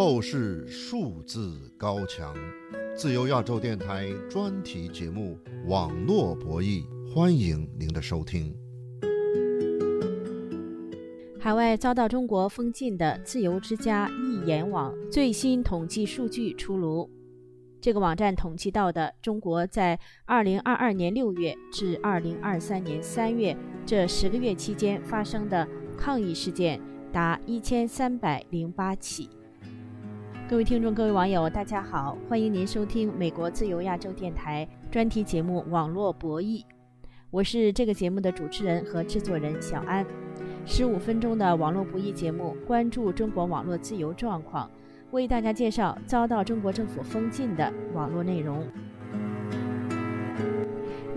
透视数字高墙，自由亚洲电台专题节目《网络博弈》，欢迎您的收听。海外遭到中国封禁的自由之家易言网最新统计数据出炉。这个网站统计到的中国在2022年6月至2023年3月这十个月期间发生的抗议事件达1308起。各位听众、各位网友，大家好，欢迎您收听美国自由亚洲电台专题节目《网络博弈》，我是这个节目的主持人和制作人小安。十五分钟的网络博弈节目，关注中国网络自由状况，为大家介绍遭到中国政府封禁的网络内容。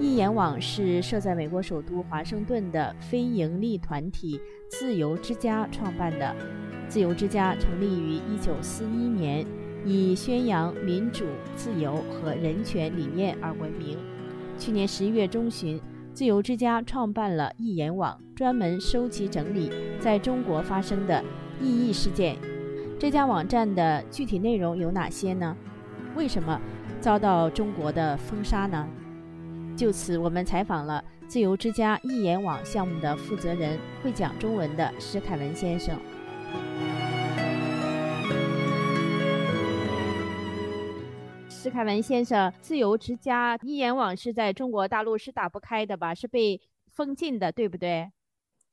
易言网是设在美国首都华盛顿的非营利团体“自由之家”创办的。自由之家成立于1941年，以宣扬民主、自由和人权理念而闻名。去年11月中旬，自由之家创办了易言网，专门收集整理在中国发生的异议事件。这家网站的具体内容有哪些呢？为什么遭到中国的封杀呢？就此，我们采访了自由之家易言网项目的负责人，会讲中文的施凯文先生。施凯文先生，自由之家一言网是在中国大陆是打不开的吧？是被封禁的，对不对？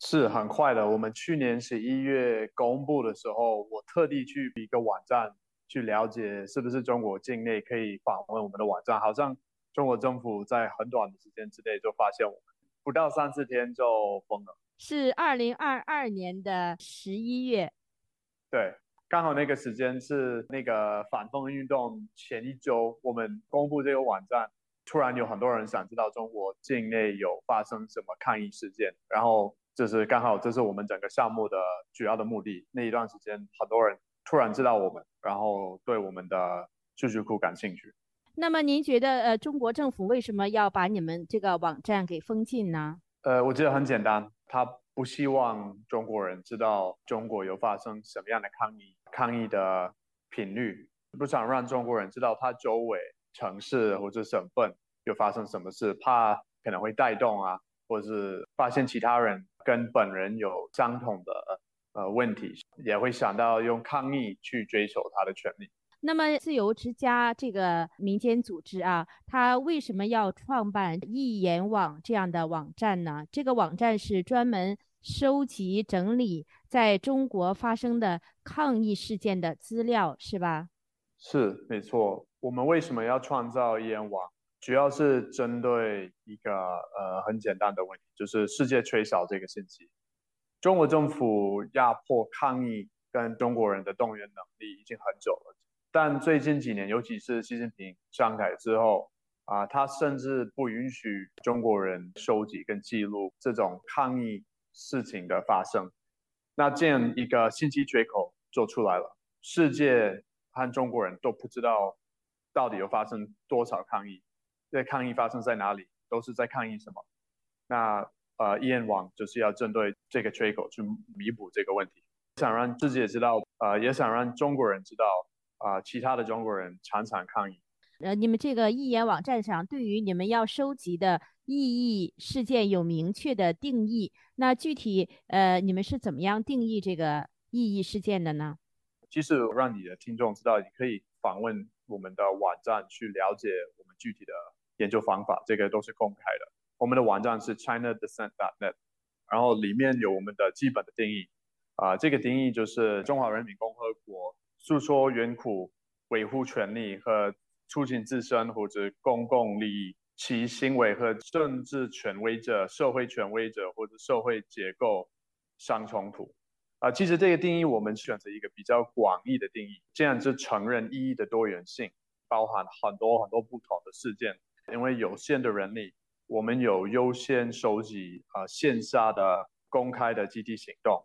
是很快的。我们去年十一月公布的时候，我特地去一个网站去了解，是不是中国境内可以访问我们的网站。好像中国政府在很短的时间之内就发现我们，不到三四天就封了。是二零二二年的十一月。对。刚好那个时间是那个反封运动前一周，我们公布这个网站，突然有很多人想知道中国境内有发生什么抗议事件，然后就是刚好这是我们整个项目的主要的目的。那一段时间，很多人突然知道我们，然后对我们的数据库感兴趣。那么您觉得，呃，中国政府为什么要把你们这个网站给封禁呢？呃，我觉得很简单，他不希望中国人知道中国有发生什么样的抗议。抗议的频率，不想让中国人知道他周围城市或者省份又发生什么事，怕可能会带动啊，或者是发现其他人跟本人有相同的呃问题，也会想到用抗议去追求他的权利。那么，自由之家这个民间组织啊，它为什么要创办易言网这样的网站呢？这个网站是专门。收集整理在中国发生的抗议事件的资料，是吧？是，没错。我们为什么要创造易言网？主要是针对一个呃很简单的问题，就是世界缺少这个信息。中国政府压迫抗议跟中国人的动员能力已经很久了，但最近几年，尤其是习近平上台之后啊，他甚至不允许中国人收集跟记录这种抗议。事情的发生，那这样一个信息缺口就出来了。世界和中国人都不知道到底有发生多少抗议，这抗议发生在哪里，都是在抗议什么。那呃，易言网就是要针对这个缺口去弥补这个问题，想让世界知道，呃，也想让中国人知道，啊，其他的中国人常常抗议。呃，你们这个义演网站上对于你们要收集的异议事件有明确的定义。那具体呃，你们是怎么样定义这个异议事件的呢？其实让你的听众知道，你可以访问我们的网站去了解我们具体的研究方法，这个都是公开的。我们的网站是 ChinaDescent.net，然后里面有我们的基本的定义。啊，这个定义就是中华人民共和国诉说冤苦、维护权利和促进自身或者公共利益。其行为和政治权威者、社会权威者或者社会结构相冲突啊。其实这个定义我们选择一个比较广义的定义，这样就承认意义的多元性，包含很多很多不同的事件。因为有限的人力，我们有优先收集啊线下的公开的集体行动。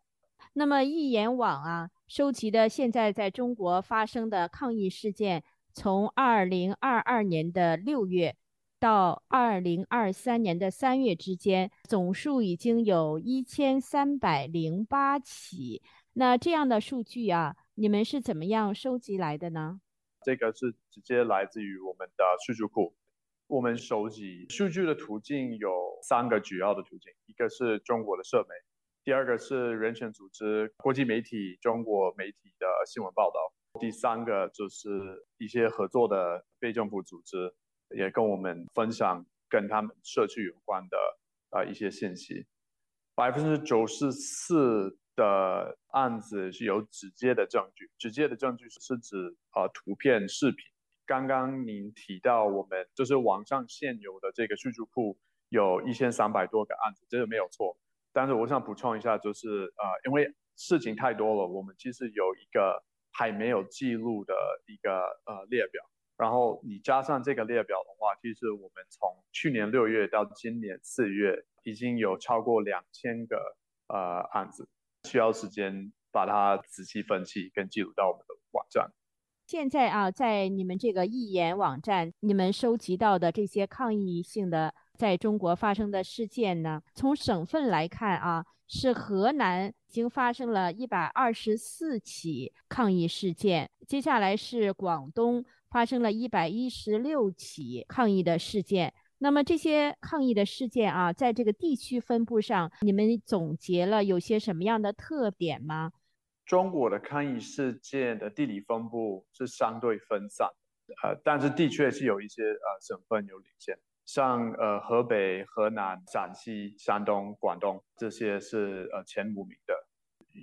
那么一言网啊，收集的现在在中国发生的抗议事件，从二零二二年的六月。到二零二三年的三月之间，总数已经有一千三百零八起。那这样的数据啊，你们是怎么样收集来的呢？这个是直接来自于我们的数据库。我们收集数据的途径有三个主要的途径，一个是中国的社媒，第二个是人权组织、国际媒体、中国媒体的新闻报道，第三个就是一些合作的非政府组织，也跟我们分享跟他们社区有关的呃一些信息。百分之九十四的案子是有直接的证据，直接的证据是指呃图片、视频。刚刚您提到，我们就是网上现有的这个数据库有一千三百多个案子，这个没有错。但是我想补充一下，就是呃，因为事情太多了，我们其实有一个还没有记录的一个呃列表。然后你加上这个列表的话，其实我们从去年六月到今年四月，已经有超过两千个呃案子，需要时间把它仔细分析跟记录到我们的网站。现在啊，在你们这个易言网站，你们收集到的这些抗议性的在中国发生的事件呢？从省份来看啊，是河南已经发生了一百二十四起抗议事件，接下来是广东发生了一百一十六起抗议的事件。那么这些抗议的事件啊，在这个地区分布上，你们总结了有些什么样的特点吗？中国的抗议事件的地理分布是相对分散，呃，但是的确是有一些呃省份有领先，像呃河北、河南、陕西、山东、广东这些是呃前五名的。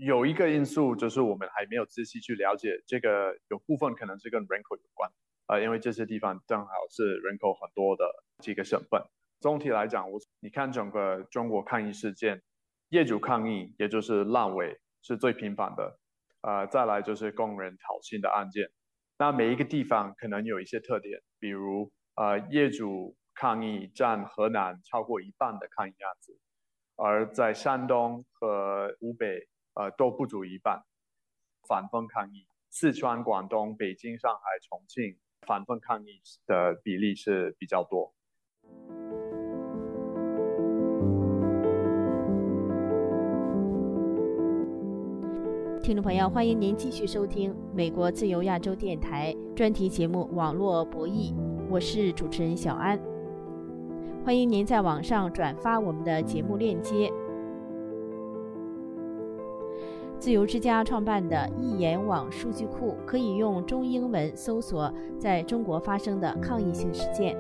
有一个因素就是我们还没有仔细去了解，这个有部分可能是跟人口有关，呃，因为这些地方正好是人口很多的几个省份。总体来讲，我你看整个中国抗议事件，业主抗议也就是烂尾。是最频繁的，呃，再来就是工人讨薪的案件。那每一个地方可能有一些特点，比如呃，业主抗议占河南超过一半的抗议案子，而在山东和湖北呃都不足一半。反封抗议，四川、广东、北京、上海、重庆反封抗议的比例是比较多。听众朋友，欢迎您继续收听美国自由亚洲电台专题节目《网络博弈》，我是主持人小安。欢迎您在网上转发我们的节目链接。自由之家创办的易言网数据库可以用中英文搜索在中国发生的抗议性事件。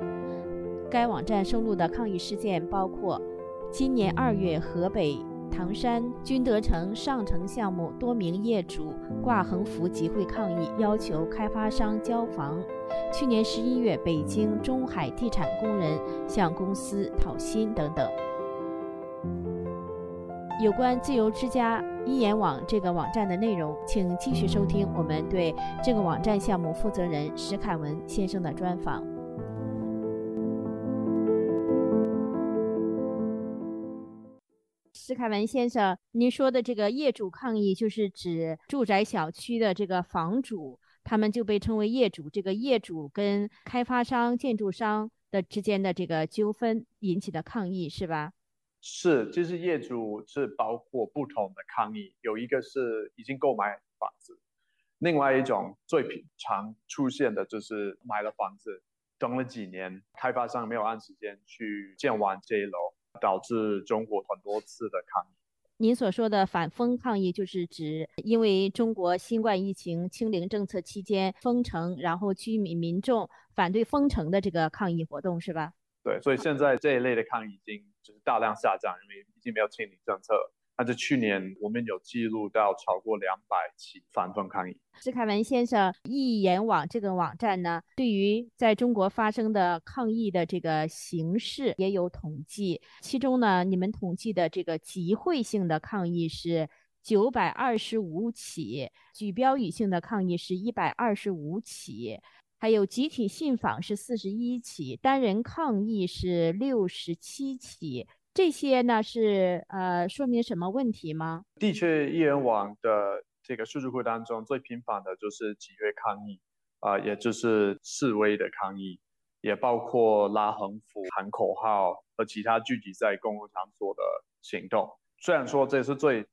该网站收录的抗议事件包括今年二月河北。唐山君德城上城项目多名业主挂横幅集会抗议，要求开发商交房。去年十一月，北京中海地产工人向公司讨薪等等。有关自由之家一言网这个网站的内容，请继续收听我们对这个网站项目负责人石凯文先生的专访。施凯文先生，您说的这个业主抗议，就是指住宅小区的这个房主，他们就被称为业主。这个业主跟开发商、建筑商的之间的这个纠纷引起的抗议，是吧？是，就是业主是包括不同的抗议，有一个是已经购买房子，另外一种最平常出现的就是买了房子，等了几年，开发商没有按时间去建完这一楼。导致中国很多次的抗议。您所说的反封抗议，就是指因为中国新冠疫情清零政策期间封城，然后居民民众反对封城的这个抗议活动，是吧？对，所以现在这一类的抗议已经就是大量下降，因为已经没有清零政策。那在去年我们有记录到超过两百起反封抗议。施凯文先生，易言网这个网站呢，对于在中国发生的抗议的这个形式也有统计。其中呢，你们统计的这个集会性的抗议是九百二十五起，举标语性的抗议是一百二十五起，还有集体信访是四十一起，单人抗议是六十七起。这些呢是呃说明什么问题吗？的确，易人网的这个数据库当中最频繁的就是集约抗议，啊，也就是示威的抗议，也包括拉横幅、喊口号和其他聚集在公共场所的行动。虽然说这是最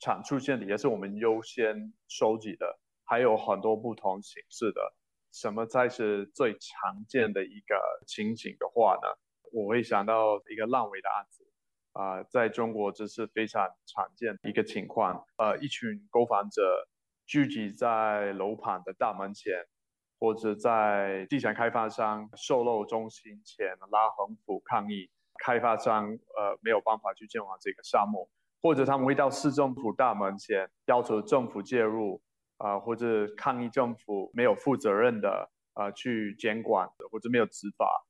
常出现的，也是我们优先收集的，还有很多不同形式的。什么才是最常见的一个情景的话呢？我会想到一个烂尾的案子，啊，在中国这是非常常见的一个情况。呃，一群购房者聚集在楼盘的大门前，或者在地产开发商售楼中心前拉横幅抗议，开发商呃没有办法去建完这个项目，或者他们会到市政府大门前要求政府介入。啊，或者抗议政府没有负责任的啊去监管，或者没有执法。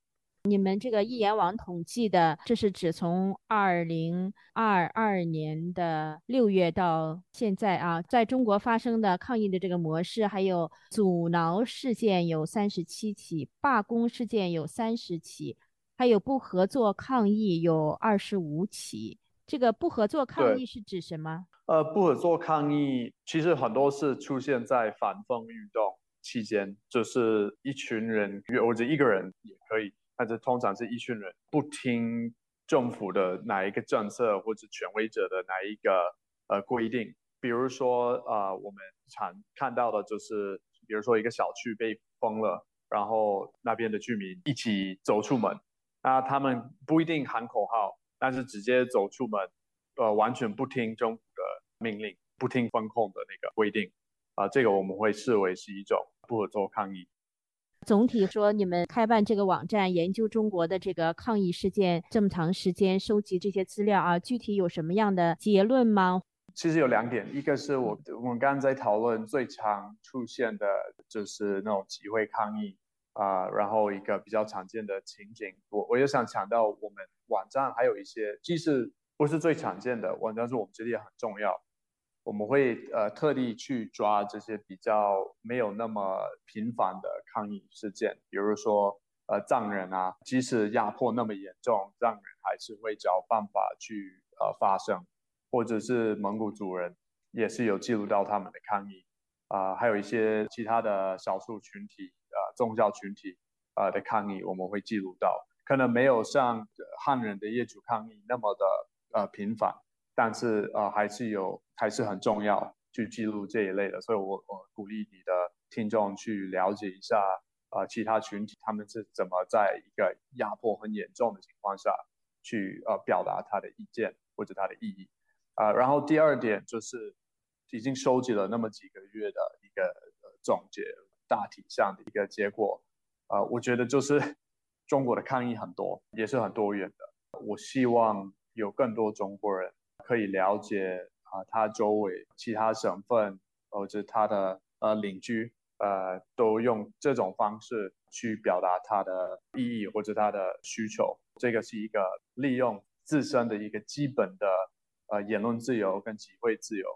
你们这个易言网统计的，这是指从二零二二年的六月到现在啊，在中国发生的抗议的这个模式，还有阻挠事件有三十七起，罢工事件有三十起，还有不合作抗议有二十五起。这个不合作抗议是指什么？呃，不合作抗议其实很多是出现在反风运动期间，就是一群人或者一个人也可以，但是通常是一群人不听政府的哪一个政策或者权威者的哪一个呃规定。比如说啊，我们常看到的就是，比如说一个小区被封了，然后那边的居民一起走出门，那他们不一定喊口号，但是直接走出门，呃，完全不听政府的。命令不听风控的那个规定，啊，这个我们会视为是一种不合作抗议。总体说，你们开办这个网站，研究中国的这个抗议事件这么长时间，收集这些资料啊，具体有什么样的结论吗？其实有两点，一个是我我们刚刚在讨论最常出现的就是那种集会抗议啊，然后一个比较常见的情景，我我也想强调，我们网站还有一些，即使不是最常见的，网站是我们觉得也很重要。我们会呃特地去抓这些比较没有那么频繁的抗议事件，比如说呃藏人啊，即使压迫那么严重，藏人还是会找办法去呃发声，或者是蒙古族人也是有记录到他们的抗议。啊，还有一些其他的少数群体呃宗教群体啊的抗议，我们会记录到，可能没有像汉人的业主抗议那么的呃频繁。但是呃还是有还是很重要去记录这一类的，所以我我鼓励你的听众去了解一下啊其他群体他们是怎么在一个压迫很严重的情况下去呃表达他的意见或者他的意义啊。然后第二点就是已经收集了那么几个月的一个总结，大体上的一个结果啊，我觉得就是中国的抗议很多，也是很多元的。我希望有更多中国人。可以了解啊，他周围其他省份或者他的呃邻居呃，都用这种方式去表达他的意义或者他的需求。这个是一个利用自身的一个基本的呃言论自由跟集会自由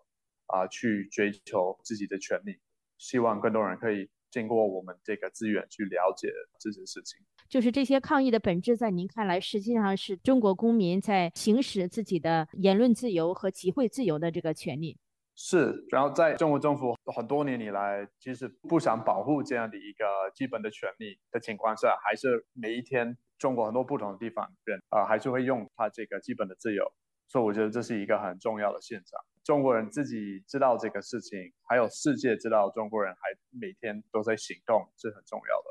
啊，去追求自己的权利。希望更多人可以经过我们这个资源去了解这些事情。就是这些抗议的本质，在您看来，实际上是中国公民在行使自己的言论自由和集会自由的这个权利。是，然后在中国政府很多年以来，其实不想保护这样的一个基本的权利的情况下，还是每一天中国很多不同的地方人啊，还是会用他这个基本的自由。所以我觉得这是一个很重要的现象。中国人自己知道这个事情，还有世界知道中国人还每天都在行动，是很重要的。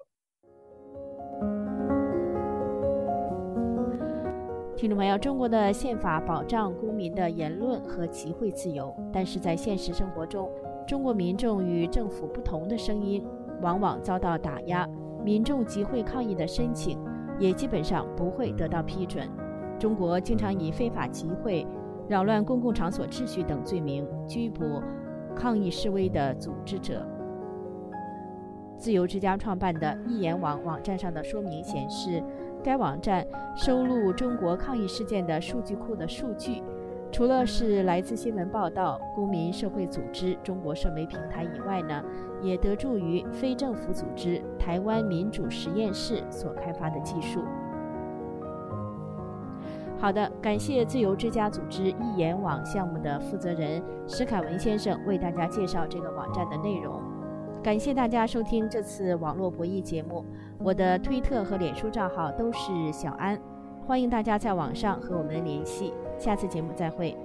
听众朋友，中国的宪法保障公民的言论和集会自由，但是在现实生活中，中国民众与政府不同的声音往往遭到打压，民众集会抗议的申请也基本上不会得到批准。中国经常以非法集会、扰乱公共场所秩序等罪名拘捕抗议示威的组织者。自由之家创办的易言网网站上的说明显示。该网站收录中国抗议事件的数据库的数据，除了是来自新闻报道、公民社会组织、中国社媒平台以外呢，也得助于非政府组织台湾民主实验室所开发的技术。好的，感谢自由之家组织易言网项目的负责人史凯文先生为大家介绍这个网站的内容。感谢大家收听这次网络博弈节目。我的推特和脸书账号都是小安，欢迎大家在网上和我们联系。下次节目再会。